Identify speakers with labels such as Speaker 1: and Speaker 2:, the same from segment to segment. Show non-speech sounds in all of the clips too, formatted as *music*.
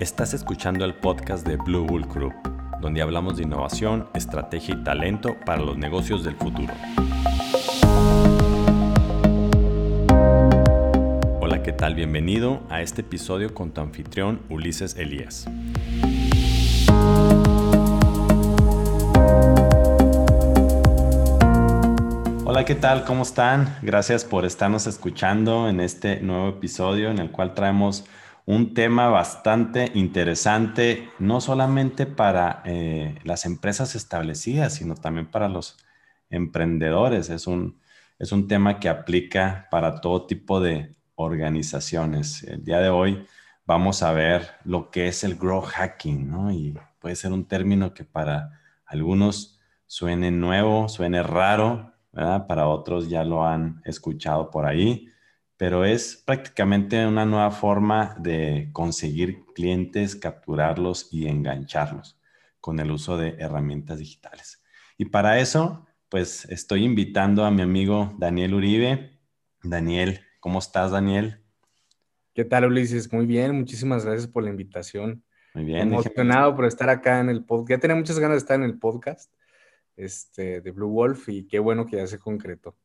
Speaker 1: Estás escuchando el podcast de Blue Bull Group, donde hablamos de innovación, estrategia y talento para los negocios del futuro. Hola, ¿qué tal? Bienvenido a este episodio con tu anfitrión Ulises Elías. Hola, ¿qué tal? ¿Cómo están? Gracias por estarnos escuchando en este nuevo episodio en el cual traemos un tema bastante interesante, no solamente para eh, las empresas establecidas, sino también para los emprendedores. Es un, es un tema que aplica para todo tipo de organizaciones. El día de hoy vamos a ver lo que es el grow hacking, ¿no? Y puede ser un término que para algunos suene nuevo, suene raro, ¿verdad? Para otros ya lo han escuchado por ahí pero es prácticamente una nueva forma de conseguir clientes, capturarlos y engancharlos con el uso de herramientas digitales. Y para eso, pues estoy invitando a mi amigo Daniel Uribe. Daniel, ¿cómo estás, Daniel?
Speaker 2: ¿Qué tal, Ulises? Muy bien, muchísimas gracias por la invitación.
Speaker 1: Muy bien.
Speaker 2: Emocionado por estar acá en el podcast. Ya tenía muchas ganas de estar en el podcast este, de Blue Wolf y qué bueno que ya se concretó.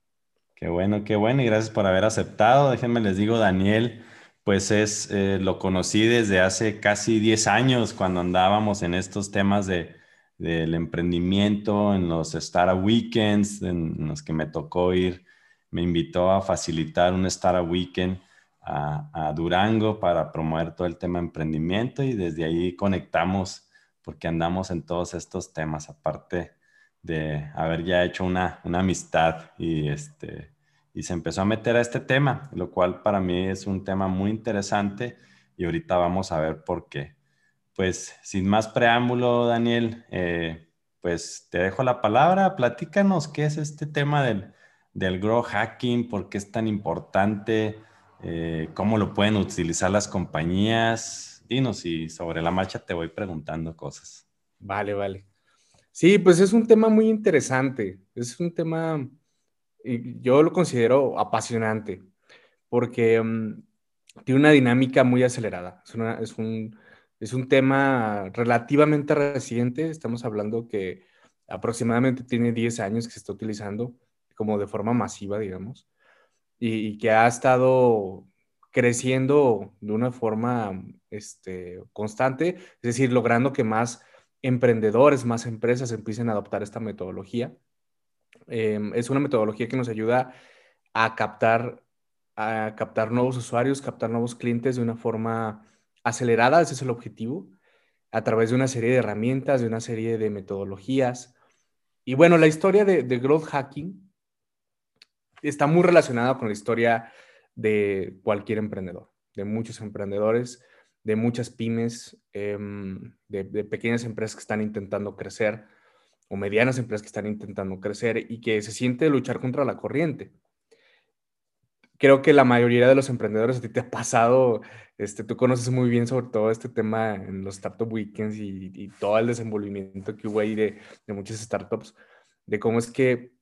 Speaker 1: Qué bueno, qué bueno y gracias por haber aceptado. Déjenme les digo, Daniel, pues es, eh, lo conocí desde hace casi 10 años cuando andábamos en estos temas de, del emprendimiento, en los Startup Weekends, en los que me tocó ir, me invitó a facilitar un Startup Weekend a, Durango para promover todo el tema emprendimiento y desde ahí conectamos porque andamos en todos estos temas, aparte de haber ya hecho una, una amistad y este, y se empezó a meter a este tema, lo cual para mí es un tema muy interesante y ahorita vamos a ver por qué. Pues sin más preámbulo, Daniel, eh, pues te dejo la palabra, platícanos qué es este tema del, del grow hacking, por qué es tan importante, eh, cómo lo pueden utilizar las compañías. Dinos y sobre la marcha te voy preguntando cosas.
Speaker 2: Vale, vale. Sí, pues es un tema muy interesante, es un tema yo lo considero apasionante porque mm, tiene una dinámica muy acelerada. Es, un, es un tema relativamente reciente. Estamos hablando que aproximadamente tiene 10 años que se está utilizando como de forma masiva, digamos, y, que ha estado creciendo de una forma este, constante, es decir, logrando que más emprendedores, más empresas empiecen a adoptar esta metodología. Em, es una metodología que nos ayuda a captar, a captar nuevos usuarios, captar nuevos clientes de una forma acelerada, ese es el objetivo, a través de una serie de herramientas, de una serie de metodologías. Y bueno, la historia de, growth hacking está muy relacionada con la historia de cualquier emprendedor, de muchos emprendedores, de muchas pymes, em, de, pequeñas empresas que están intentando crecer o medianas empresas que están intentando crecer y que se siente luchar contra la corriente. Creo que la mayoría de los emprendedores a ti te ha pasado, este, tú conoces muy bien sobre todo este tema en los Startup Weekends y, todo el desenvolvimiento que hubo ahí de, de muchas startups, de cómo es que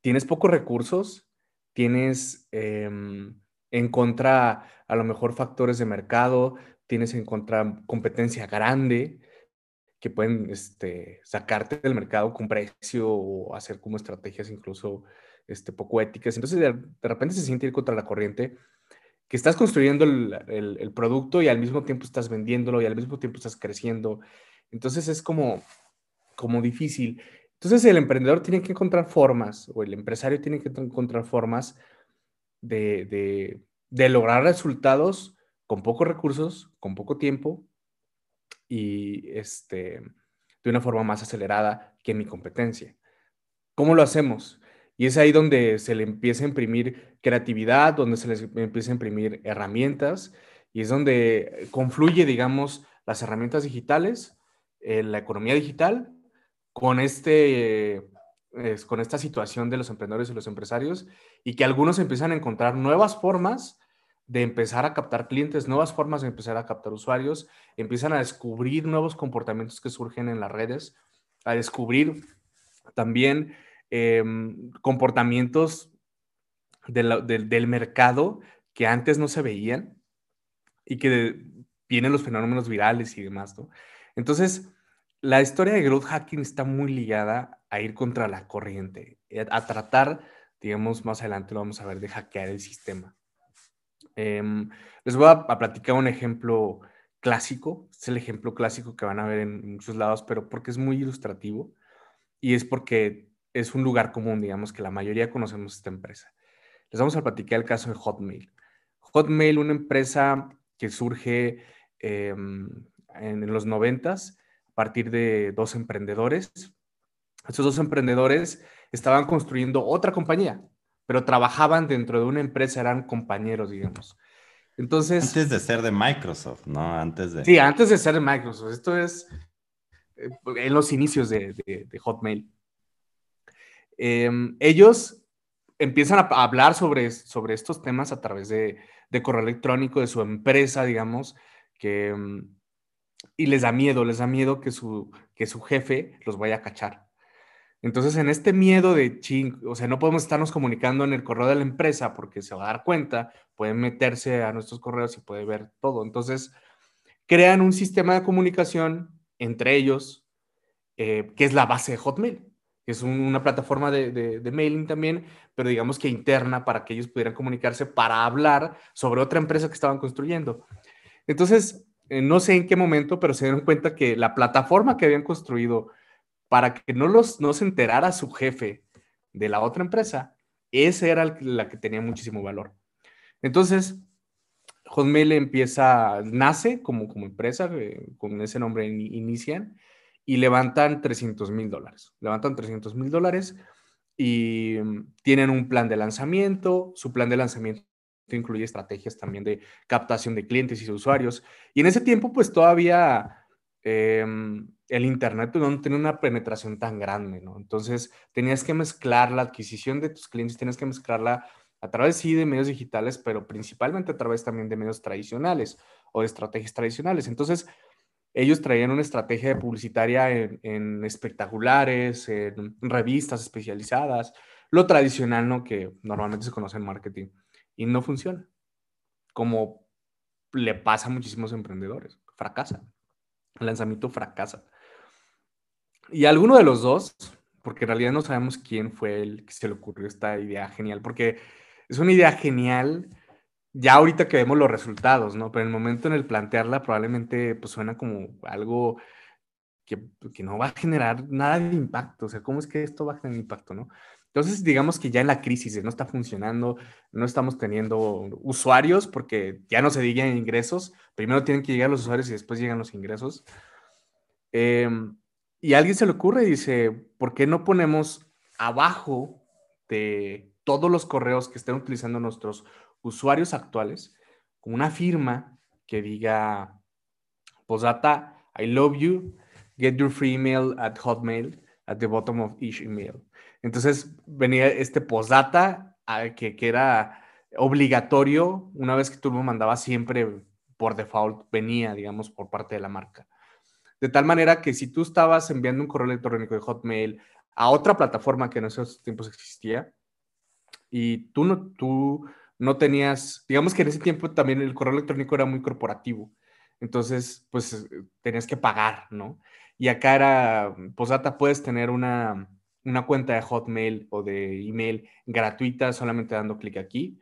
Speaker 2: tienes pocos recursos, tienes em, en contra a lo mejor factores de mercado, tienes en contra competencia grande, que pueden este, sacarte del mercado con precio o hacer como estrategias incluso este, poco éticas. Entonces de, repente se siente ir contra la corriente, que estás construyendo el, el, producto y al mismo tiempo estás vendiéndolo y al mismo tiempo estás creciendo. Entonces es como, como difícil. Entonces el emprendedor tiene que encontrar formas o el empresario tiene que encontrar formas de, de, de lograr resultados con pocos recursos, con poco tiempo y este, de una forma más acelerada que mi competencia. ¿Cómo lo hacemos? Y es ahí donde se le empieza a imprimir creatividad, donde se les empieza a imprimir herramientas y es donde confluye, digamos, las herramientas digitales, eh, la economía digital, con, este, con esta situación de los emprendedores y los empresarios y que algunos empiezan a encontrar nuevas formas de empezar a captar clientes, nuevas formas de empezar a captar usuarios, empiezan a descubrir nuevos comportamientos que surgen en las redes, a descubrir también em, comportamientos del mercado que antes no se veían y que vienen los fenómenos virales y demás. Entonces, la historia de growth hacking está muy ligada a ir contra la corriente, eh, a tratar, digamos, más adelante lo vamos a ver, de hackear el sistema. Em, les voy a, platicar un ejemplo clásico, es el ejemplo clásico que van a ver en muchos lados, pero porque es muy ilustrativo y es porque es un lugar común, digamos, que la mayoría conocemos esta empresa. Les vamos a platicar el caso de Hotmail. Hotmail, una empresa que surge em, en, los noventas a partir de dos emprendedores. Esos dos emprendedores estaban construyendo otra compañía, pero trabajaban dentro de una empresa, eran compañeros, digamos. Entonces...
Speaker 1: Antes de ser de Microsoft, ¿no? Antes de...
Speaker 2: Sí, antes de ser de Microsoft. Esto es eh, en los inicios de, Hotmail. Em, ellos empiezan a hablar sobre, sobre estos temas a través de, de correo electrónico de su empresa, digamos, que, mm, y les da miedo, les da miedo que su, que su jefe los vaya a cachar. Entonces, en este miedo de ching, o sea, no podemos estarnos comunicando en el correo de la empresa porque se va a dar cuenta, pueden meterse a nuestros correos y puede ver todo. Entonces, crean un sistema de comunicación entre ellos, eh, que es la base de Hotmail es una plataforma de, mailing también, pero digamos que interna para que ellos pudieran comunicarse para hablar sobre otra empresa que estaban construyendo. Entonces, eh, no sé en qué momento, pero se dieron cuenta que la plataforma que habían construido para que no, los, no se enterara su jefe de la otra empresa, esa era la que tenía muchísimo valor. Entonces, Hotmail empieza, nace como, como empresa, eh, con ese nombre inician, y levantan 300 mil dólares. Levantan 300 mil dólares y tienen un plan de lanzamiento. Su plan de lanzamiento incluye estrategias también de captación de clientes y usuarios. Y en ese tiempo, pues todavía em, el Internet no tenía una penetración tan grande, ¿no? Entonces, tenías que mezclar la adquisición de tus clientes, tenías que mezclarla a través, sí, de medios digitales, pero principalmente a través también de medios tradicionales o de estrategias tradicionales. Entonces, ellos traían una estrategia publicitaria en, espectaculares, en revistas especializadas, lo tradicional, ¿no? Que normalmente se conoce en marketing y no funciona. Como le pasa a muchísimos emprendedores, fracasa. El lanzamiento fracasa. Y alguno de los dos, porque en realidad no sabemos quién fue el que se le ocurrió esta idea genial, porque es una idea genial ya ahorita que vemos los resultados, ¿no? Pero en el momento en el plantearla probablemente pues suena como algo que, que, no va a generar nada de impacto. O sea, ¿cómo es que esto va a generar impacto, no? Entonces, digamos que ya en la crisis no está funcionando, no estamos teniendo usuarios porque ya no se digan ingresos. Primero tienen que llegar los usuarios y después llegan los ingresos. Em, y a alguien se le ocurre y dice, ¿por qué no ponemos abajo de todos los correos que estén utilizando nuestros usuarios actuales una firma que diga, posdata, I love you, get your free email at Hotmail at the bottom of each email. Entonces venía este postdata ah, que, que era obligatorio una vez que tú lo mandabas siempre por default venía, digamos, por parte de la marca. De tal manera que si tú estabas enviando un correo electrónico de Hotmail a otra plataforma que en esos tiempos existía y tú no, tú no tenías, digamos que en ese tiempo también el correo electrónico era muy corporativo, entonces pues tenías que pagar, ¿no? Y acá era, posata, puedes tener una, una cuenta de Hotmail o de email gratuita solamente dando clic aquí.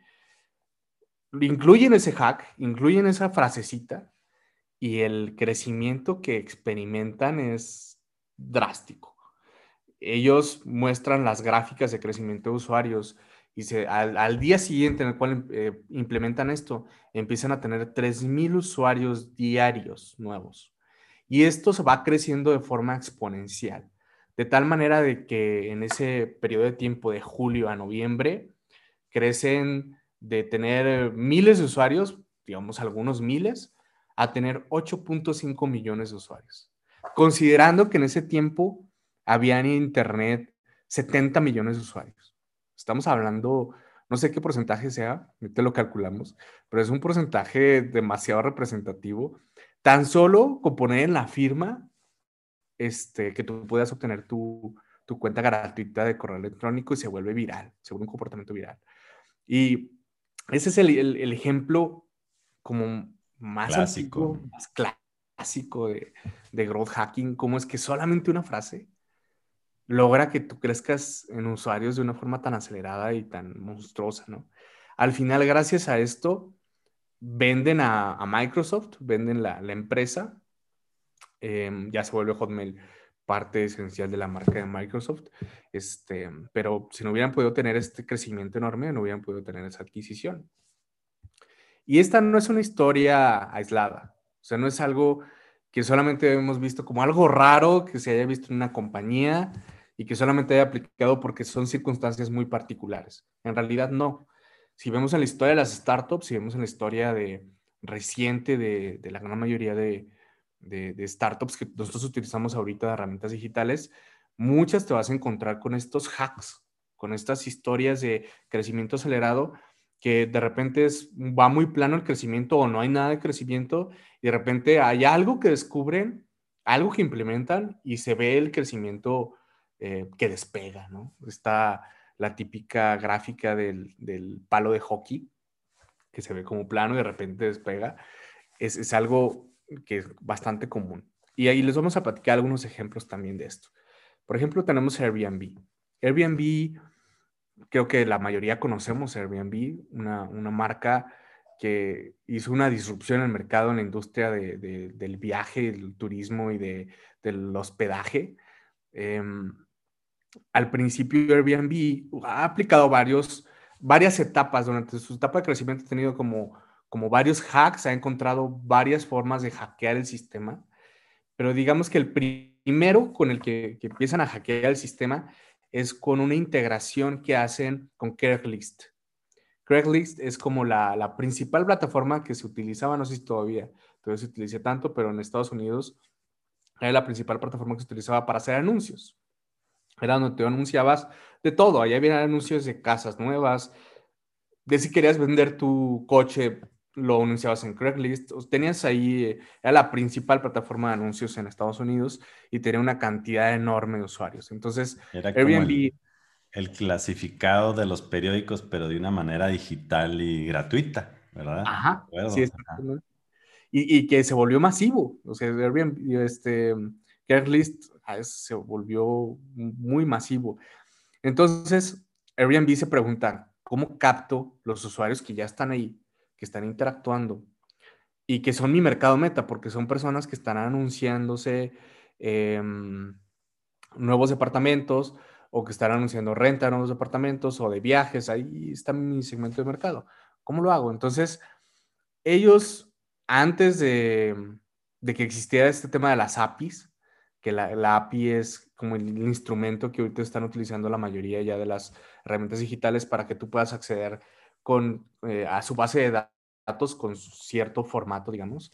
Speaker 2: Incluyen ese hack, incluyen esa frasecita y el crecimiento que experimentan es drástico. Ellos muestran las gráficas de crecimiento de usuarios y al, día siguiente en el cual eh, implementan esto, empiezan a tener 3.000 usuarios diarios nuevos. Y esto se va creciendo de forma exponencial, de tal manera de que en ese periodo de tiempo de julio a noviembre, crecen de tener miles de usuarios, digamos algunos miles, a tener 8.5 millones de usuarios. Considerando que en ese tiempo había en Internet 70 millones de usuarios. Estamos hablando, no sé qué porcentaje sea, te lo calculamos, pero es un porcentaje demasiado representativo. Tan solo con poner en la firma este, que tú puedas obtener tu, tu cuenta gratuita de correo electrónico y se vuelve viral, se vuelve un comportamiento viral. Y ese es el, el, ejemplo como más clásico, más clásico de, de growth hacking, cómo es que solamente una frase logra que tú crezcas en usuarios de una forma tan acelerada y tan monstruosa, ¿no? Al final, gracias a esto, venden a, Microsoft, venden la, empresa, em, ya se vuelve Hotmail parte esencial de la marca de Microsoft, este, pero si no hubieran podido tener este crecimiento enorme, no hubieran podido tener esa adquisición. Y esta no es una historia aislada, o sea, no es algo que solamente hemos visto como algo raro que se haya visto en una compañía, y que solamente haya aplicado porque son circunstancias muy particulares. En realidad no. Si vemos en la historia de las startups, si vemos en la historia de, reciente de, de la gran mayoría de, de, startups que nosotros utilizamos ahorita de herramientas digitales, muchas te vas a encontrar con estos hacks, con estas historias de crecimiento acelerado que de repente es, va muy plano el crecimiento o no hay nada de crecimiento y de repente hay algo que descubren, algo que implementan y se ve el crecimiento eh, que despega, ¿no? Está la típica gráfica del, palo de hockey, que se ve como plano y de repente despega. Es, algo que es bastante común. Y ahí les vamos a platicar algunos ejemplos también de esto. Por ejemplo, tenemos Airbnb. Airbnb, creo que la mayoría conocemos Airbnb, una, marca que hizo una disrupción en el mercado, en la industria del viaje, el turismo y del hospedaje. Em, al principio Airbnb ha aplicado varios, varias etapas durante su etapa de crecimiento, ha tenido como, como varios hacks, ha encontrado varias formas de hackear el sistema, pero digamos que el primero con el que, empiezan a hackear el sistema es con una integración que hacen con Craigslist. Craigslist es como la, la, principal plataforma que se utilizaba, no sé si todavía, todavía se utiliza tanto, pero en Estados Unidos era la principal plataforma que se utilizaba para hacer anuncios. Era donde te anunciabas de todo. Allá había anuncios de casas nuevas, de si querías vender tu coche, lo anunciabas en Craigslist. Tenías ahí, era la principal plataforma de anuncios en Estados Unidos y tenía una cantidad enorme de usuarios. Entonces,
Speaker 1: era Airbnb... El, clasificado de los periódicos, pero de una manera digital y gratuita, ¿verdad?
Speaker 2: Ajá, sí, Y, y, que se volvió masivo. O sea, Airbnb, este, Craigslist se volvió muy masivo. Entonces, Airbnb se pregunta, ¿cómo capto los usuarios que ya están ahí, que están interactuando y que son mi mercado meta? Porque son personas que están anunciándose em, nuevos departamentos o que están anunciando renta de nuevos departamentos o de viajes. Ahí está mi segmento de mercado. ¿Cómo lo hago? Entonces, ellos, antes de, de que existiera este tema de las APIs, que la, API es como el, instrumento que ahorita están utilizando la mayoría ya de las herramientas digitales para que tú puedas acceder con, eh, a su base de datos con cierto formato, digamos.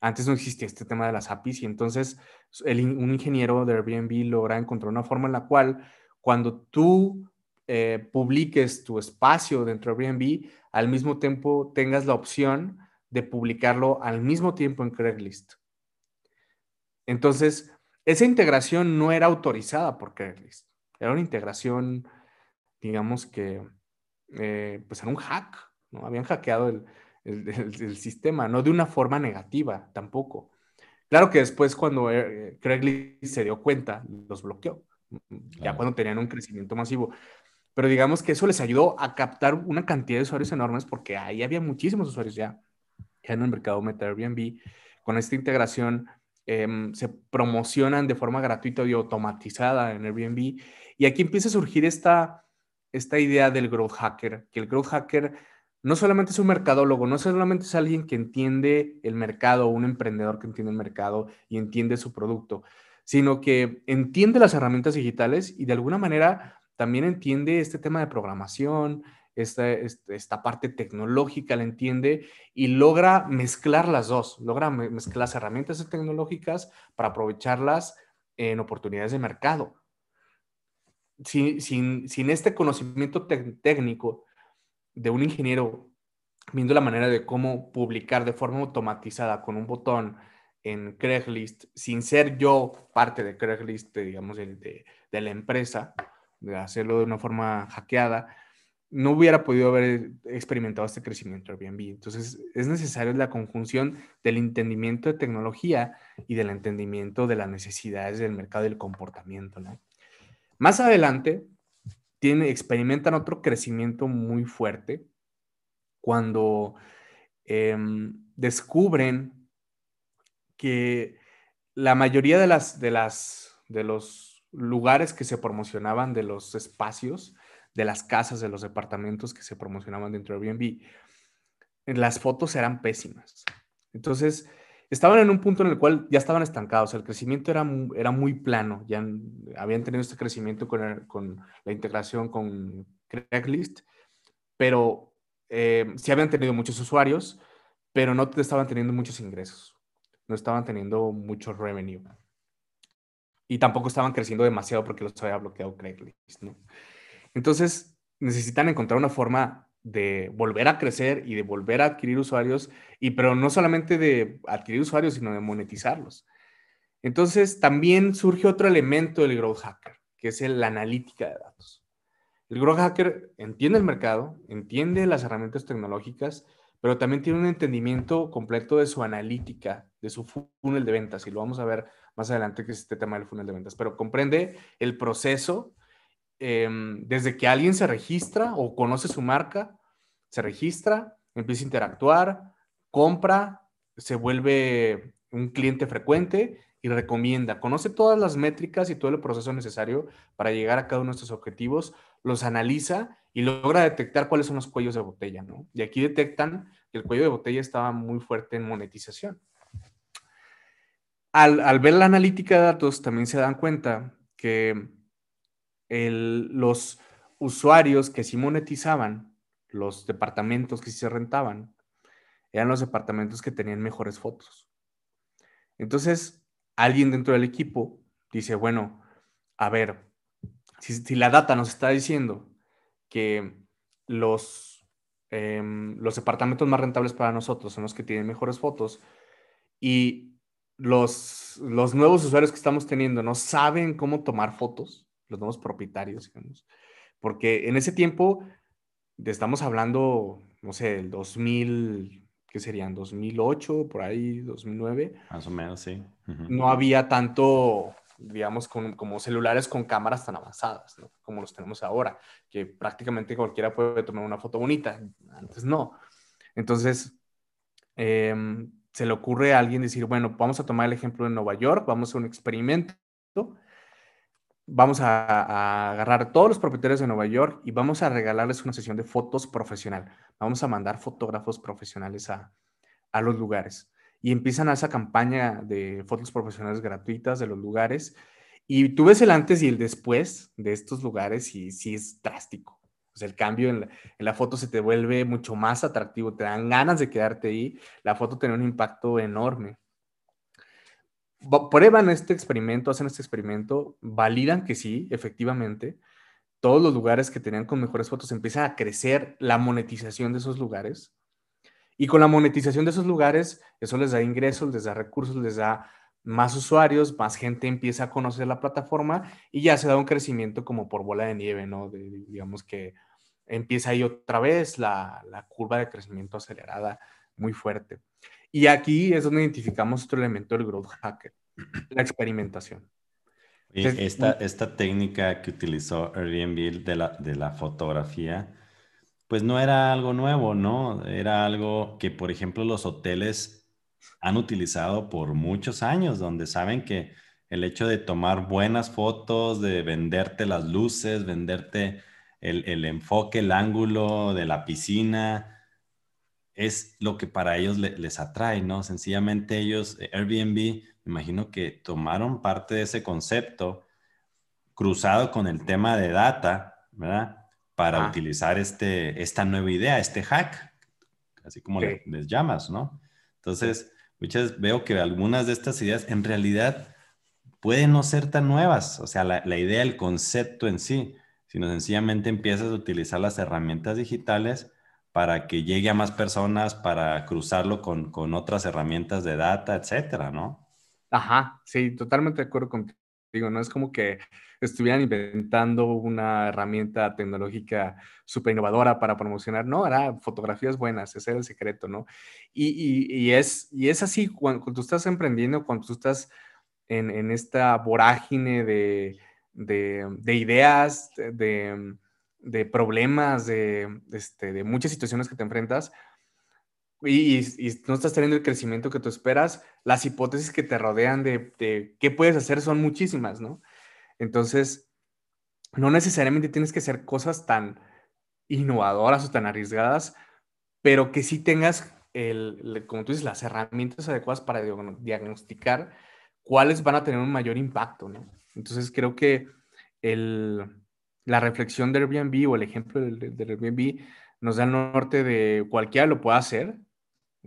Speaker 2: Antes no existía este tema de las APIs y entonces un ingeniero de Airbnb logra encontrar una forma en la cual cuando tú eh, publiques tu espacio dentro de Airbnb, al mismo tiempo tengas la opción de publicarlo al mismo tiempo en Craigslist. Entonces, esa integración no era autorizada por Craigslist. Era una integración, digamos que, eh, pues era un hack, ¿no? Habían hackeado el, el, sistema, no de una forma negativa tampoco. Claro que después cuando eh, Craigslist se dio cuenta, los bloqueó, ya cuando tenían un crecimiento masivo. Pero digamos que eso les ayudó a captar una cantidad de usuarios enormes porque ahí había muchísimos usuarios ya, ya en el mercado Meta Airbnb. Con esta integración Em, se promocionan de forma gratuita y automatizada en Airbnb. Y aquí empieza a surgir esta, esta idea del growth hacker, que el growth hacker no solamente es un mercadólogo, no solamente es alguien que entiende el mercado, un emprendedor que entiende el mercado y entiende su producto, sino que entiende las herramientas digitales y de alguna manera también entiende este tema de programación, esta, esta, parte tecnológica la entiende y logra mezclar las dos, logra mezclar las herramientas tecnológicas para aprovecharlas en oportunidades de mercado. Sin, sin, sin este conocimiento técnico de un ingeniero viendo la manera de cómo publicar de forma automatizada con un botón en Craigslist, sin ser yo parte de Craigslist, digamos, de, de, de la empresa, de hacerlo de una forma hackeada, no hubiera podido haber experimentado este crecimiento Airbnb. Entonces, es necesaria la conjunción del entendimiento de tecnología y del entendimiento de las necesidades del mercado y del comportamiento. Más adelante, experimentan otro crecimiento muy fuerte cuando em, descubren que la mayoría de, de los lugares que se promocionaban, de los espacios, de las casas, de los departamentos que se promocionaban dentro de Airbnb, las fotos eran pésimas. Entonces, estaban en un punto en el cual ya estaban estancados, el crecimiento era, era muy plano, ya habían tenido este crecimiento con, la integración con Craigslist, pero eh, sí habían tenido muchos usuarios, pero no estaban teniendo muchos ingresos, no estaban teniendo mucho revenue. Y tampoco estaban creciendo demasiado porque los había bloqueado Craigslist, ¿no? Entonces, necesitan encontrar una forma de volver a crecer y de volver a adquirir usuarios, y pero no solamente de adquirir usuarios, sino de monetizarlos. Entonces, también surge otro elemento del growth hacker, que es la analítica de datos. El growth hacker entiende el mercado, entiende las herramientas tecnológicas, pero también tiene un entendimiento completo de su analítica, de su funnel de ventas, y lo vamos a ver más adelante que es este tema del funnel de ventas, pero comprende el proceso Em, desde que alguien se registra o conoce su marca, se registra, empieza a interactuar, compra, se vuelve un cliente frecuente y recomienda, conoce todas las métricas y todo el proceso necesario para llegar a cada uno de estos objetivos, los analiza y logra detectar cuáles son los cuellos de botella, ¿no? Y aquí detectan que el cuello de botella estaba muy fuerte en monetización. Al, al ver la analítica de datos, también se dan cuenta que los usuarios que sí monetizaban, los departamentos que se rentaban, eran los departamentos que tenían mejores fotos. Entonces, alguien dentro del equipo dice, bueno, a ver, si, la data nos está diciendo que los, em, los departamentos más rentables para nosotros son los que tienen mejores fotos y los, los nuevos usuarios que estamos teniendo no saben cómo tomar fotos, los nuevos propietarios, digamos. Porque en ese tiempo, estamos hablando, no sé, el 2000, ¿qué serían? 2008, por ahí, 2009.
Speaker 1: Más o menos, sí.
Speaker 2: No había tanto, digamos, como celulares con cámaras tan avanzadas, ¿no? Como los tenemos ahora, que prácticamente cualquiera puede tomar una foto bonita. Antes no. Entonces, em, se le ocurre a alguien decir, bueno, vamos a tomar el ejemplo de Nueva York, vamos a hacer un experimento vamos a, agarrar todos los propietarios de Nueva York y vamos a regalarles una sesión de fotos profesional. Vamos a mandar fotógrafos profesionales a, los lugares. Y empiezan a esa campaña de fotos profesionales gratuitas de los lugares. Y tú ves el antes y el después de estos lugares y sí es drástico. O el cambio en la, en la, foto se te vuelve mucho más atractivo, te dan ganas de quedarte ahí. La foto tiene un impacto enorme prueban este experimento, hacen este experimento, validan que sí, efectivamente, todos los lugares que tenían con mejores fotos empieza a crecer la monetización de esos lugares. Y con la monetización de esos lugares, eso les da ingresos, les da recursos, les da más usuarios, más gente empieza a conocer la plataforma y ya se da un crecimiento como por bola de nieve, ¿no? digamos que empieza ahí otra vez la, la curva de crecimiento acelerada muy fuerte. Y aquí es donde identificamos otro elemento del growth hacker, la experimentación.
Speaker 1: Y esta, esta técnica que utilizó Airbnb de la, de la fotografía, pues no era algo nuevo, ¿no? Era algo que, por ejemplo, los hoteles han utilizado por muchos años, donde saben que el hecho de tomar buenas fotos, de venderte las luces, venderte el, el enfoque, el ángulo de la piscina, es lo que para ellos les atrae, ¿no? Sencillamente ellos, eh, Airbnb, me imagino que tomaron parte de ese concepto cruzado con el tema de data, ¿verdad? Para utilizar este, esta nueva idea, este hack, así como les llamas, ¿no? Entonces, muchas veo que algunas de estas ideas en realidad pueden no ser tan nuevas, o sea, la, la idea, el concepto en sí, sino sencillamente empiezas a utilizar las herramientas digitales para que llegue a más personas, para cruzarlo con, con otras herramientas de data, etcétera, ¿no?
Speaker 2: Ajá, sí, totalmente de acuerdo contigo. no es como que estuvieran inventando una herramienta tecnológica súper innovadora para promocionar, no, era fotografías buenas, ese era el secreto, ¿no? Y, es, y es así, cuando, tú estás emprendiendo, cuando tú estás en, esta vorágine de, ideas, de, problemas, de, este, de muchas situaciones que te enfrentas, y, no estás teniendo el crecimiento que tú esperas, las hipótesis que te rodean de, de, qué puedes hacer son muchísimas, ¿no? Entonces, no necesariamente tienes que hacer cosas tan innovadoras o tan arriesgadas, pero que sí tengas, el, como tú dices, las herramientas adecuadas para diagnosticar cuáles van a tener un mayor impacto, ¿no? Entonces, creo que el, la reflexión de Airbnb o el ejemplo del, Airbnb nos da el norte de cualquiera lo puede hacer,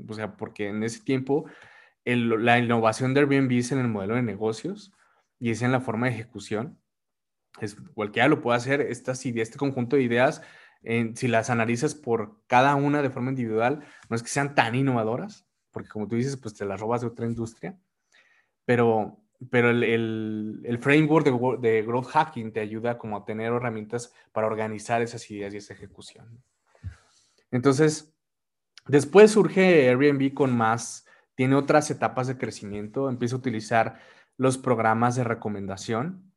Speaker 2: o sea, porque en ese tiempo la innovación de Airbnb es en el modelo de negocios y es en la forma de ejecución. Es, cualquiera lo puede hacer, estas ideas, este conjunto de ideas, si las analizas por cada una de forma individual, no es que sean tan innovadoras, porque como tú dices, pues te las robas de otra industria, pero, pero el, el, framework de, growth hacking te ayuda como a tener herramientas para organizar esas ideas y esa ejecución. Entonces, Después surge Airbnb con más, tiene otras etapas de crecimiento, empieza a utilizar los programas de recomendación.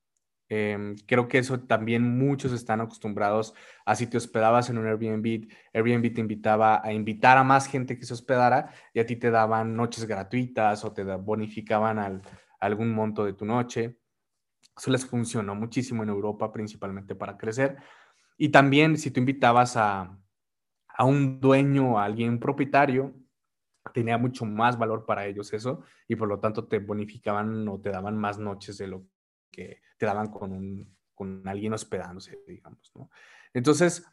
Speaker 2: Em, creo que eso también muchos están acostumbrados a si te hospedabas en un Airbnb, Airbnb te invitaba a invitar a más gente que se hospedara y a ti te daban noches gratuitas o te bonificaban al, algún monto de tu noche. Eso les funcionó muchísimo en Europa, principalmente para crecer. Y también si tú invitabas a, a un dueño, a alguien propietario, tenía mucho más valor para ellos eso y por lo tanto te bonificaban o te daban más noches de lo que te daban con, un, con alguien hospedándose, digamos, ¿no? Entonces,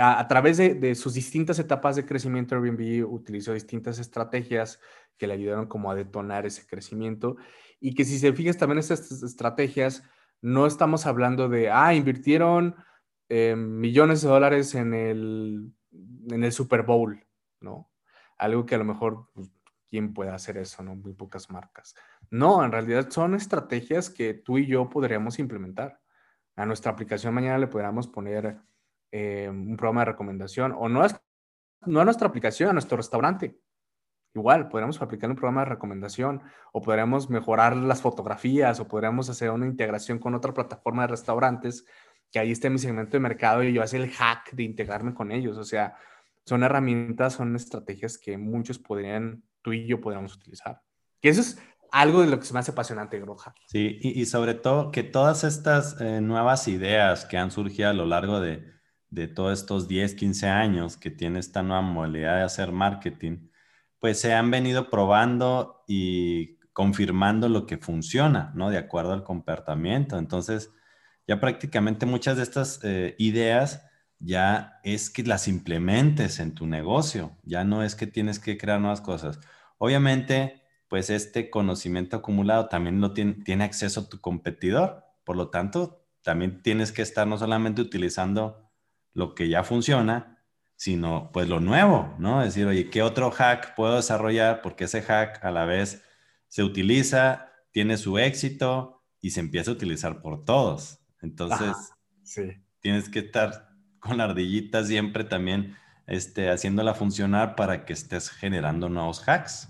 Speaker 2: a, través de, sus distintas etapas de crecimiento, Airbnb utilizó distintas estrategias que le ayudaron como a detonar ese crecimiento y que si se fijas también estas estrategias, no estamos hablando de, ah, invirtieron eh, millones de dólares en el en el Super Bowl, ¿no? Algo que a lo mejor, pues, ¿quién puede hacer eso, no? Muy pocas marcas. No, en realidad son estrategias que tú y yo podríamos implementar. A nuestra aplicación mañana le podríamos poner eh, un programa de recomendación, o no, es, no a nuestra aplicación, a nuestro restaurante. Igual, podríamos aplicar un programa de recomendación, o podríamos mejorar las fotografías, o podríamos hacer una integración con otra plataforma de restaurantes que ahí esté mi segmento de mercado y yo hacer el hack de integrarme con ellos. O sea, son herramientas, son estrategias que muchos podrían, tú y yo podríamos utilizar. Que eso es algo de lo que se me hace apasionante, Groja.
Speaker 1: Sí, y, sobre todo que todas estas eh, nuevas ideas que han surgido a lo largo de, de todos estos 10, 15 años que tiene esta nueva modalidad de hacer marketing, pues se han venido probando y confirmando lo que funciona, ¿no? De acuerdo al comportamiento. Entonces, ya prácticamente muchas de estas eh, ideas ya es que las implementes en tu negocio, ya no es que tienes que crear nuevas cosas. Obviamente, pues este conocimiento acumulado también lo tiene, tiene acceso tu competidor, por lo tanto, también tienes que estar no solamente utilizando lo que ya funciona, sino pues lo nuevo, ¿no? Es decir, oye, ¿qué otro hack puedo desarrollar? Porque ese hack a la vez se utiliza, tiene su éxito y se empieza a utilizar por todos. Entonces, tienes que estar con la ardillita siempre también este, haciéndola funcionar para que estés generando nuevos hacks.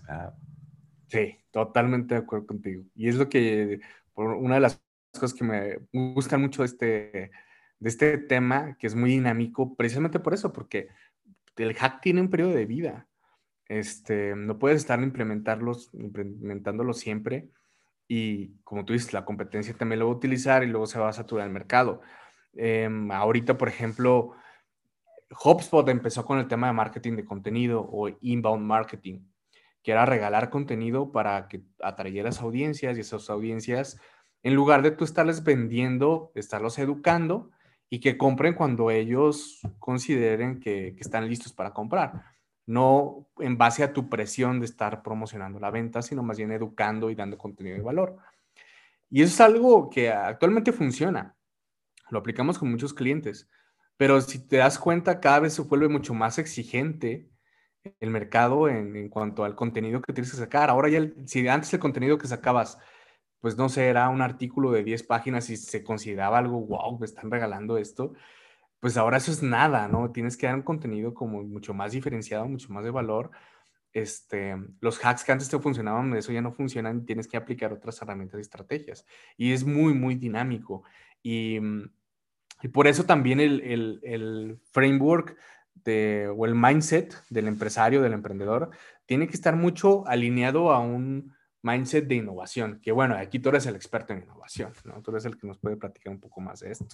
Speaker 2: Sí, totalmente de acuerdo contigo. Y es lo que, por una de las cosas que me gustan mucho este, de este tema, que es muy dinámico, precisamente por eso, porque el hack tiene un periodo de vida. Este, no puedes estar implementarlos, implementándolo siempre y como tú dices, la competencia también lo va a utilizar y luego se va a saturar el mercado. Em, ahorita, por ejemplo, HubSpot empezó con el tema de marketing de contenido o inbound marketing, que era regalar contenido para que atrayeras audiencias y esas audiencias, en lugar de tú estarles vendiendo, estarlos educando y que compren cuando ellos consideren que, están listos para comprar no en base a tu presión de estar promocionando la venta, sino más bien educando y dando contenido de valor. Y eso es algo que actualmente funciona. Lo aplicamos con muchos clientes, pero si te das cuenta, cada vez se vuelve mucho más exigente el mercado en, cuanto al contenido que tienes que sacar. Ahora ya, si antes el contenido que sacabas pues no sé, era un artículo de 10 páginas y se consideraba algo, wow, me están regalando esto, pues ahora eso es nada, ¿no? Tienes que dar un contenido como mucho más diferenciado, mucho más de valor. Este, los hacks que antes te funcionaban, eso ya no funcionan, tienes que aplicar otras herramientas y estrategias. Y es muy, muy dinámico. Y, y por eso también el, el, el framework de, o el mindset del empresario, del emprendedor, tiene que estar mucho alineado a un mindset de innovación, que bueno, aquí tú eres el experto en innovación, ¿no? Tú eres el que nos puede platicar un poco más de esto,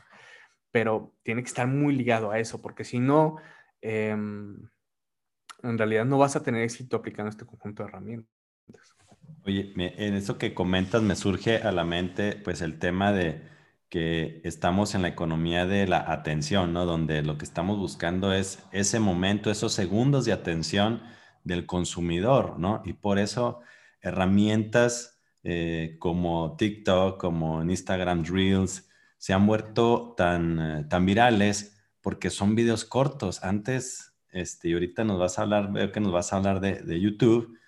Speaker 2: pero tiene que estar muy ligado a eso, porque si no, em, en realidad no vas a tener éxito aplicando este conjunto de herramientas.
Speaker 1: Oye, en eso que comentas me surge a la mente pues el tema de que estamos en la economía de la atención, ¿no? Donde lo que estamos buscando es ese momento, esos segundos de atención del consumidor, ¿no? Y por eso herramientas eh, como TikTok, como Instagram Reels, se han vuelto tan, eh, tan virales porque son videos cortos. Antes, este, y ahorita nos vas a hablar, veo que nos vas a hablar de, de YouTube.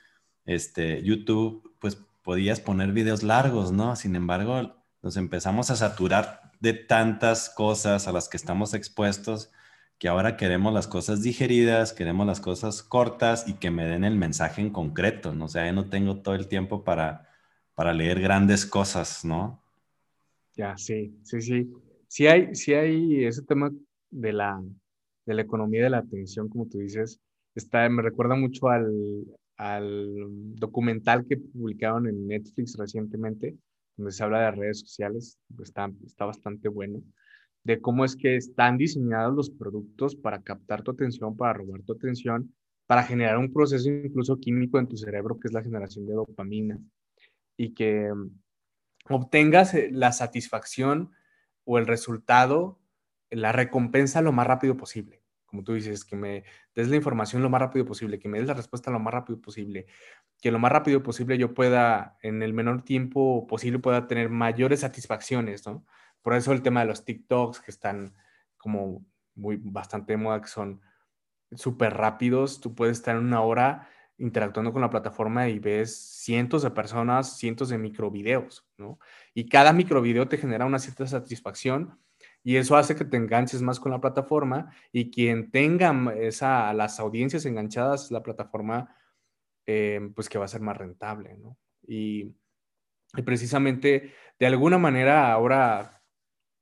Speaker 1: Este, YouTube, pues podías poner videos largos, ¿no? Sin embargo, nos empezamos a saturar de tantas cosas a las que estamos expuestos que ahora queremos las cosas digeridas, queremos las cosas cortas y que me den el mensaje en concreto, ¿no? O sea, yo no tengo todo el tiempo para, para leer grandes cosas, ¿no?
Speaker 2: Ya, sí, sí, sí. Sí hay, sí hay ese tema de la, de la economía de la atención, como tú dices, está, me recuerda mucho al, al documental que publicaron en Netflix recientemente, donde se habla de redes sociales, está, está bastante bueno de cómo es que están diseñados los productos para captar tu atención, para robar tu atención, para generar un proceso incluso químico en tu cerebro que es la generación de dopamina y que mm, obtengas eh, la satisfacción o el resultado, la recompensa lo más rápido posible. Como tú dices, que me des la información lo más rápido posible, que me des la respuesta lo más rápido posible, que lo más rápido posible yo pueda, en el menor tiempo posible, pueda tener mayores satisfacciones, ¿no? Por eso el tema de los TikToks que están como muy bastante de moda, que son súper rápidos. Tú puedes estar en una hora interactuando con la plataforma y ves cientos de personas, cientos de microvideos, ¿no? Y cada microvideo te genera una cierta satisfacción y eso hace que te enganches más con la plataforma y quien tenga esa, las audiencias enganchadas, la plataforma, eh, pues que va a ser más rentable, ¿no? Y precisamente, de alguna manera, ahora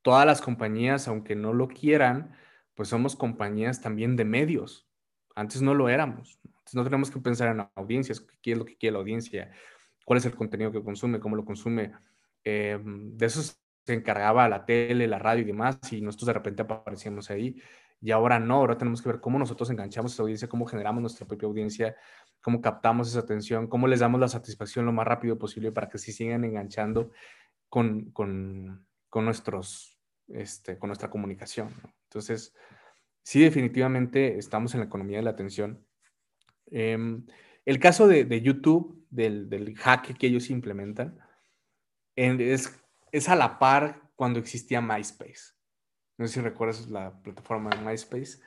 Speaker 2: todas las compañías, aunque no lo quieran, pues somos compañías también de medios. Antes no lo éramos. No tenemos que pensar en audiencias, qué es lo que quiere la audiencia, cuál es el contenido que consume, cómo lo consume. Eh, de eso se encargaba la tele, la radio y demás, y nosotros de repente aparecíamos ahí. Y ahora no, ahora tenemos que ver cómo nosotros enganchamos esa audiencia, cómo generamos nuestra propia audiencia, cómo captamos esa atención, cómo les damos la satisfacción lo más rápido posible para que se sigan enganchando con, con, con nuestros este, con nuestra comunicación. Entonces, sí, definitivamente estamos en la economía de la atención. Em, el caso de, YouTube, del, del, hack que ellos implementan, es, es a la par cuando existía MySpace. No sé si recuerdas la plataforma de MySpace.
Speaker 1: sí,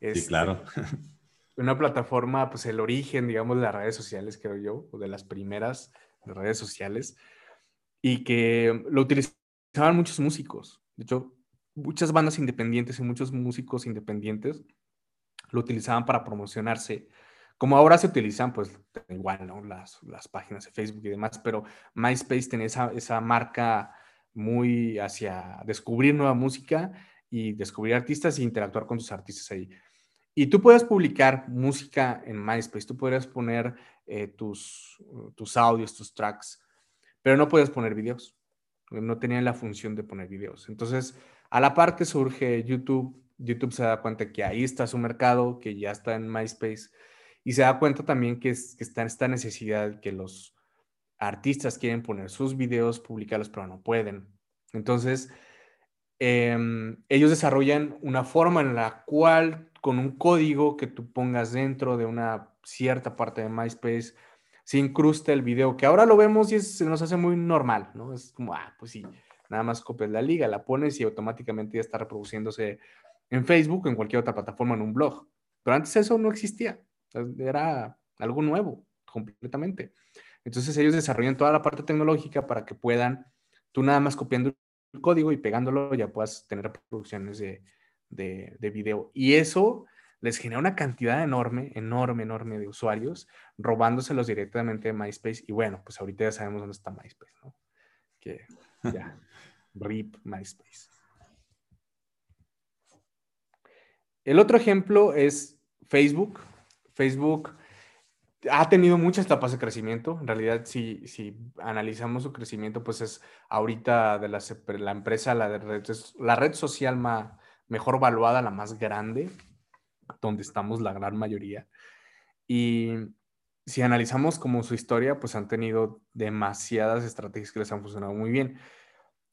Speaker 1: este, claro. *laughs*
Speaker 2: Una plataforma, pues el origen, digamos, de las redes sociales, creo yo, o de las primeras redes sociales, y que lo utilizaban muchos músicos. De hecho, muchas bandas independientes y muchos músicos independientes lo utilizaban para promocionarse. Como ahora se utilizan, pues igual, ¿no? Las, las páginas de Facebook y demás, pero MySpace tenía esa, esa marca muy hacia descubrir nueva música y descubrir artistas e interactuar con tus artistas ahí. Y tú puedes publicar música en MySpace, tú podrías poner eh, tus, tus audios, tus tracks, pero no puedes poner videos no tenían la función de poner videos. Entonces, a la par que surge YouTube, YouTube se da cuenta que ahí está su mercado, que ya está en MySpace, y se da cuenta también que, es, está esta necesidad que los artistas quieren poner sus videos, publicarlos, pero no pueden. Entonces, em, ellos desarrollan una forma en la cual, con un código que tú pongas dentro de una cierta parte de MySpace, se incrusta el video, que ahora lo vemos y se nos hace muy normal, ¿no? Es como, ah, pues sí, nada más copias la liga, la pones y automáticamente ya está reproduciéndose en Facebook, en cualquier otra plataforma, en un blog. Pero antes eso no existía, era algo nuevo, completamente. Entonces ellos desarrollan toda la parte tecnológica para que puedan, tú nada más copiando el código y pegándolo, ya puedas tener producciones de, de, de video. Y eso les genera una cantidad enorme, enorme, enorme de usuarios, robándoselos directamente de MySpace. Y bueno, pues ahorita ya sabemos dónde está MySpace, ¿no? Que ya, RIP MySpace. El otro ejemplo es Facebook. Facebook ha tenido muchas etapas de crecimiento. En realidad, si, si analizamos su crecimiento, pues es ahorita de la, empresa, la, red, la red social más, mejor valuada, la más grande donde estamos la gran mayoría. Y si analizamos como su historia, pues han tenido demasiadas estrategias que les han funcionado muy bien.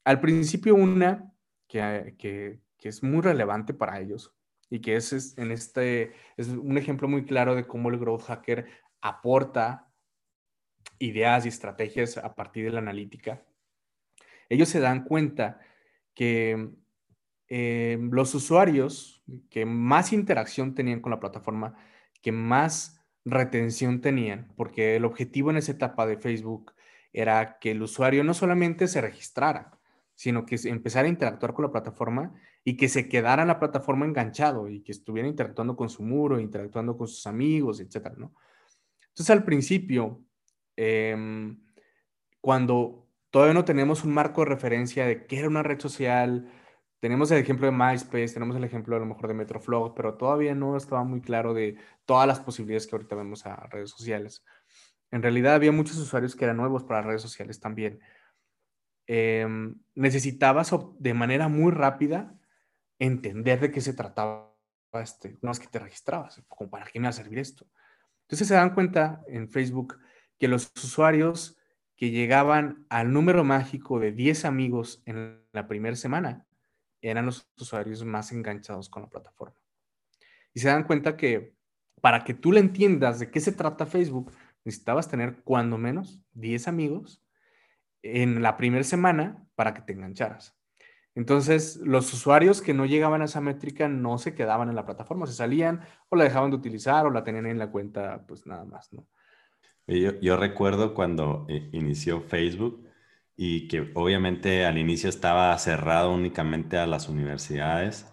Speaker 2: Al principio una que, que, es muy relevante para ellos y que es, en este, es un ejemplo muy claro de cómo el growth hacker aporta ideas y estrategias a partir de la analítica. Ellos se dan cuenta que eh, los usuarios que más interacción tenían con la plataforma, que más retención tenían, porque el objetivo en esa etapa de Facebook era que el usuario no solamente se registrara, sino que empezara a interactuar con la plataforma y que se quedara en la plataforma enganchado y que estuviera interactuando con su muro, interactuando con sus amigos, etcétera, ¿no? Entonces, al principio, em, cuando todavía no tenemos un marco de referencia de qué era una red social, tenemos el ejemplo de MySpace, tenemos el ejemplo a lo mejor de Metroflog, pero todavía no estaba muy claro de todas las posibilidades que ahorita vemos a redes sociales. En realidad había muchos usuarios que eran nuevos para redes sociales también. Em, necesitabas de manera muy rápida entender de qué se trataba este, una vez que te registrabas, como para qué me va a servir esto. Entonces se dan cuenta en Facebook que los usuarios que llegaban al número mágico de 10 amigos en la primera semana eran los usuarios más enganchados con la plataforma. Y se dan cuenta que para que tú le entiendas de qué se trata Facebook, necesitabas tener cuando menos 10 amigos en la primera semana para que te engancharas. Entonces, los usuarios que no llegaban a esa métrica no se quedaban en la plataforma, se salían o la dejaban de utilizar o la tenían en la cuenta, pues nada más, ¿no?
Speaker 1: Yo, recuerdo cuando eh, inició Facebook, y que obviamente al inicio estaba cerrado únicamente a las universidades.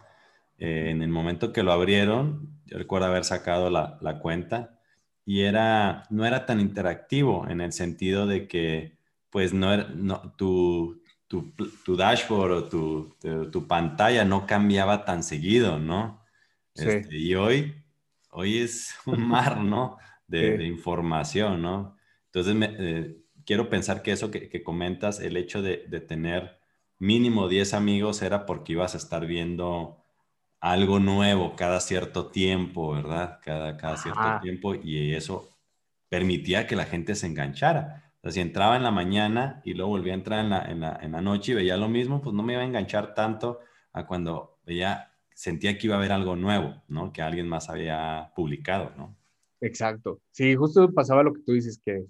Speaker 1: Eh, en el momento que lo abrieron, yo recuerdo haber sacado la, la, cuenta y era, no era tan interactivo en el sentido de que pues no, era, no tu, tu, tu, dashboard o tu, tu, pantalla no cambiaba tan seguido, ¿no? Sí. Este, y hoy, hoy es un *laughs* mar, ¿no? De, de información, ¿no? Entonces, me, eh, quiero pensar que eso que, comentas, el hecho de, tener mínimo 10 amigos era porque ibas a estar viendo algo nuevo cada cierto tiempo, ¿verdad? Cada, cada cierto tiempo y eso permitía que la gente se enganchara. O sea, si entraba en la mañana y luego volvía a entrar en la, en la, en la noche y veía lo mismo, pues no me iba a enganchar tanto a cuando veía, sentía que iba a haber algo nuevo, ¿no? Que alguien más había publicado, ¿no?
Speaker 2: Exacto. Sí, justo pasaba lo que tú dices, que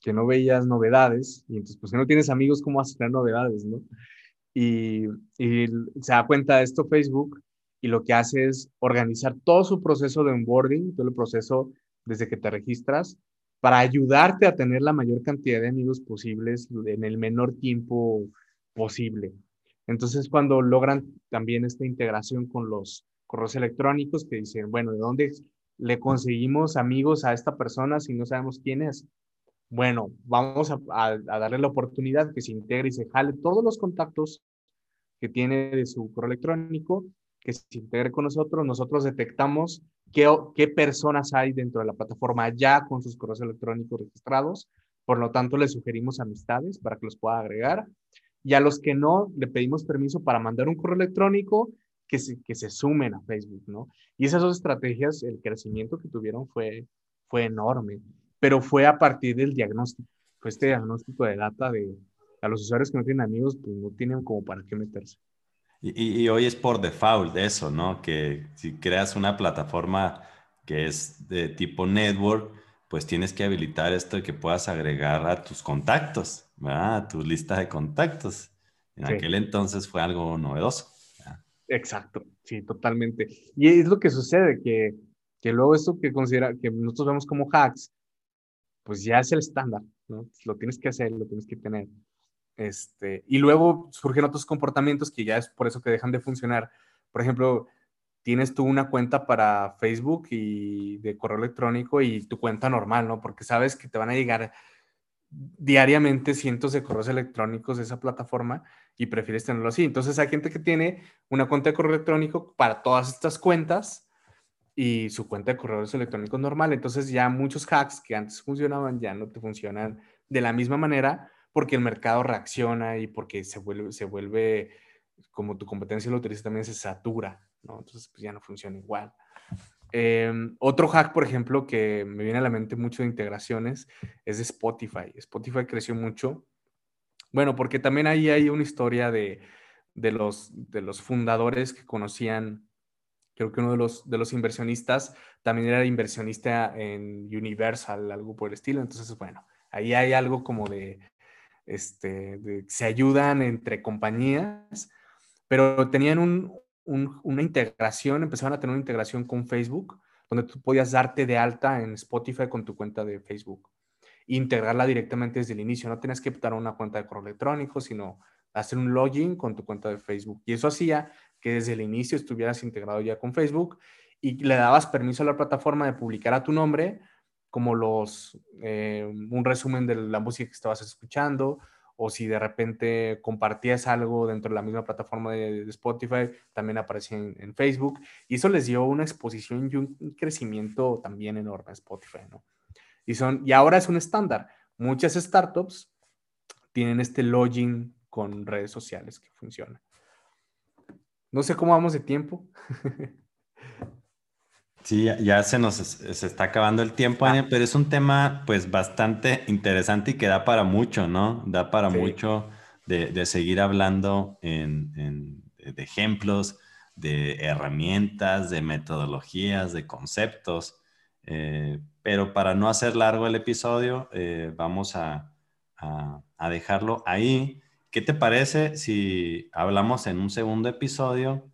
Speaker 2: que no veías novedades, y entonces, pues si no tienes amigos, ¿cómo vas a tener novedades, no? Y, y, se da cuenta de esto Facebook y lo que hace es organizar todo su proceso de onboarding, todo el proceso desde que te registras, para ayudarte a tener la mayor cantidad de amigos posibles en el menor tiempo posible. Entonces, cuando logran también esta integración con los correos electrónicos que dicen, bueno, ¿de dónde le conseguimos amigos a esta persona si no sabemos quién es? Bueno, vamos a, darle la oportunidad que se integre y se jale todos los contactos que tiene de su correo electrónico, que se integre con nosotros. Nosotros detectamos qué, personas hay dentro de la plataforma ya con sus correos electrónicos registrados. Por lo tanto, le sugerimos amistades para que los pueda agregar. Y a los que no, le pedimos permiso para mandar un correo electrónico que se, sumen a Facebook, ¿no? Y esas dos estrategias, el crecimiento que tuvieron fue enorme pero fue a partir del diagnóstico. Fue este diagnóstico de data de a los usuarios que no tienen amigos, pues no tienen como para qué meterse.
Speaker 1: Y, y, hoy es por default eso, ¿no? Que si creas una plataforma que es de tipo network, pues tienes que habilitar esto de que puedas agregar a tus contactos, ¿verdad? A tu lista de contactos. En aquel entonces fue algo novedoso.
Speaker 2: Exacto, sí, totalmente. Y es lo que sucede, que, que luego esto que considera, que nosotros vemos como hacks, pues ya es el estándar. ¿no? Lo tienes que hacer, lo tienes que tener. Este, y luego surgen otros comportamientos que ya es por eso que dejan de funcionar. Por ejemplo, tienes tú una cuenta para Facebook y de correo electrónico y tu cuenta normal, ¿no? Porque sabes que te van a llegar diariamente cientos de correos electrónicos de esa plataforma y prefieres tenerlo así. Entonces hay gente que tiene una cuenta de correo electrónico para todas estas cuentas y su cuenta de correos electrónicos normal. Entonces ya muchos hacks que antes funcionaban ya no te funcionan de la misma manera porque el mercado reacciona y porque se vuelve, se vuelve como tu competencia lo utiliza también se satura, ¿no? Entonces pues ya no funciona igual. Em, otro hack, por ejemplo, que me viene a la mente mucho de integraciones es de Spotify. Spotify creció mucho. Bueno, porque también ahí hay una historia de, los, de los fundadores que conocían, creo que uno de los, de los inversionistas también era inversionista en Universal, algo por el estilo. Entonces, bueno, ahí hay algo como de, este, de, se ayudan entre compañías, pero tenían un, una integración, empezaron a tener una integración con Facebook, donde tú podías darte de alta en Spotify con tu cuenta de Facebook e integrarla directamente desde el inicio. No tenías que dar una cuenta de correo electrónico, sino hacer un login con tu cuenta de Facebook. Y eso hacía que desde el inicio estuvieras integrado ya con Facebook y le dabas permiso a la plataforma de publicar a tu nombre como los, eh, un resumen de la música que estabas escuchando o si de repente compartías algo dentro de la misma plataforma de, Spotify, también aparecía en, Facebook. Y eso les dio una exposición y un, crecimiento también enorme a Spotify, ¿no? Y, son, y ahora es un estándar. Muchas startups tienen este login con redes sociales que funciona. No sé cómo vamos de tiempo. *laughs*
Speaker 1: Sí, ya se nos se está acabando el tiempo, ah. pero es un tema pues bastante interesante y que da para mucho, ¿no? Da para mucho de, seguir hablando en, de ejemplos, de herramientas, de metodologías, de conceptos. Eh, pero para no hacer largo el episodio, eh, vamos a, a dejarlo ahí. ¿Qué te parece si hablamos en un segundo episodio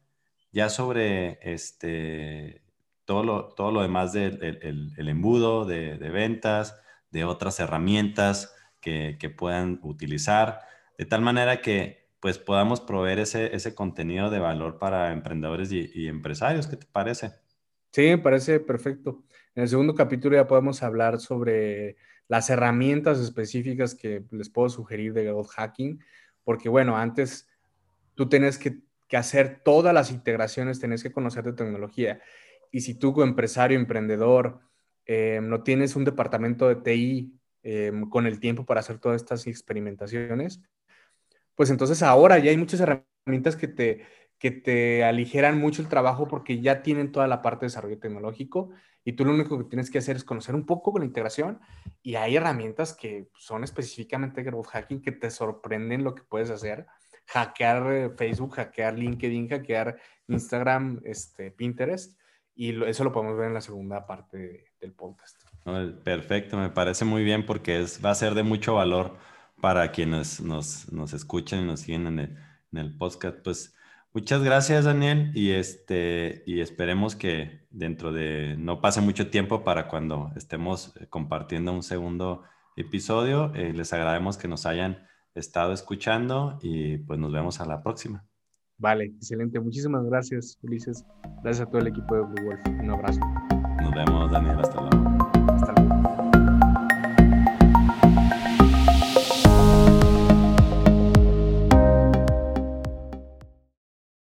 Speaker 1: ya sobre este todo lo, todo lo demás del el, embudo de, ventas, de otras herramientas que, puedan utilizar, de tal manera que pues podamos proveer ese, ese contenido de valor para emprendedores y, empresarios. ¿Qué te parece?
Speaker 2: Sí, me parece perfecto. En el segundo capítulo ya podemos hablar sobre las herramientas específicas que les puedo sugerir de growth hacking, porque bueno, antes tú tienes que, hacer todas las integraciones, tienes que conocer de tecnología. Y si tú, empresario, emprendedor, eh, no tienes un departamento de TI eh, con el tiempo para hacer todas estas experimentaciones, pues entonces ahora ya hay muchas herramientas que te, que te aligeran mucho el trabajo porque ya tienen toda la parte de desarrollo tecnológico y tú lo único que tienes que hacer es conocer un poco con la integración y hay herramientas que son específicamente growth hacking que te sorprenden lo que puedes hacer. Hackear eh, Facebook, hackear LinkedIn, hackear Instagram, este, Pinterest y eso lo podemos ver en la segunda parte del podcast.
Speaker 1: Perfecto, me parece muy bien porque es, va a ser de mucho valor para quienes nos, nos escuchan y nos siguen en el, en el, podcast. Pues muchas gracias, Daniel, y, este, y esperemos que dentro de no pase mucho tiempo para cuando estemos eh, compartiendo un segundo episodio. Eh, les agradecemos que nos hayan estado escuchando y pues nos vemos a la próxima.
Speaker 2: Vale, excelente. Muchísimas gracias, Ulises. Gracias a todo el equipo de Blue Wolf. Un abrazo.
Speaker 1: Nos vemos, Daniel. Hasta luego. Hasta luego.